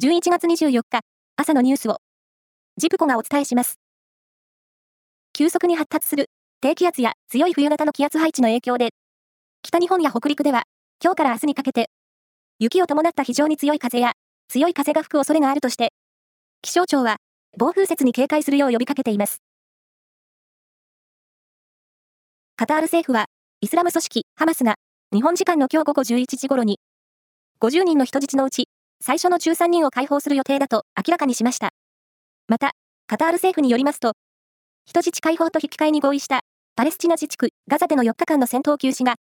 11月24日、朝のニュースを、ジプコがお伝えします。急速に発達する低気圧や強い冬型の気圧配置の影響で、北日本や北陸では、今日から明日にかけて、雪を伴った非常に強い風や、強い風が吹く恐れがあるとして、気象庁は、暴風雪に警戒するよう呼びかけています。カタール政府は、イスラム組織ハマスが、日本時間の今日午後11時頃に、50人の人質のうち、最初の13人を解放する予定だと明らかにしました。また、カタール政府によりますと、人質解放と引き換えに合意したパレスチナ自治区ガザでの4日間の戦闘休止が、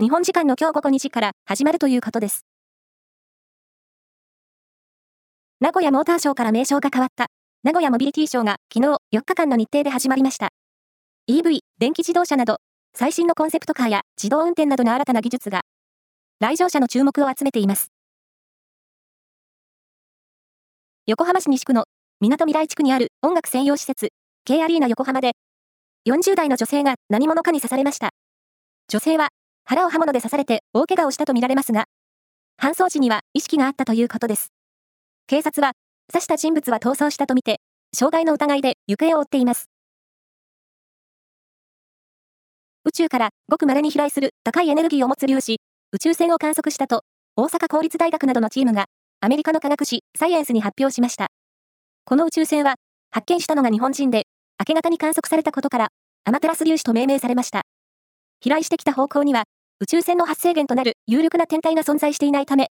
日本時間の今日午後2時から始まるということです。名古屋モーターショーから名称が変わった名古屋モビリティショーが昨日4日間の日程で始まりました。EV、電気自動車など最新のコンセプトカーや自動運転などの新たな技術が来場者の注目を集めています。横浜市西区の港未来地区にある音楽専用施設、K アリーナ横浜で、40代の女性が何者かに刺されました。女性は腹を刃物で刺されて大怪我をしたとみられますが、搬送時には意識があったということです。警察は、刺した人物は逃走したとみて、傷害の疑いで行方を追っています。宇宙からごく稀に飛来する高いエネルギーを持つ粒子、宇宙船を観測したと、大阪公立大学などのチームが、アメリカの科学誌、サイエンスに発表しました。この宇宙船は、発見したのが日本人で、明け方に観測されたことから、アマテラス粒子と命名されました。飛来してきた方向には、宇宙船の発生源となる有力な天体が存在していないため、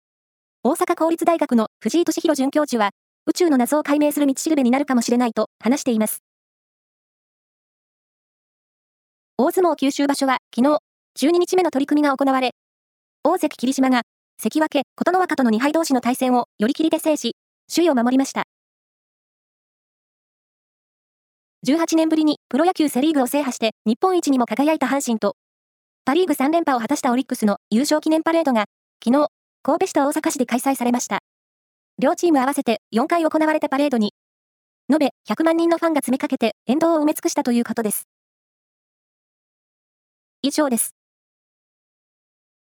大阪公立大学の藤井敏弘准教授は、宇宙の謎を解明する道しるべになるかもしれないと話しています。大相撲九州場所は昨日、12日目の取り組みが行われ、大関霧島が、関脇、琴ノ若との2敗同士の対戦を寄り切りで制し、首位を守りました。18年ぶりにプロ野球セリーグを制覇して日本一にも輝いた阪神と、パリーグ3連覇を果たしたオリックスの優勝記念パレードが、昨日、神戸市と大阪市で開催されました。両チーム合わせて4回行われたパレードに、延べ100万人のファンが詰めかけて沿道を埋め尽くしたということです。以上です。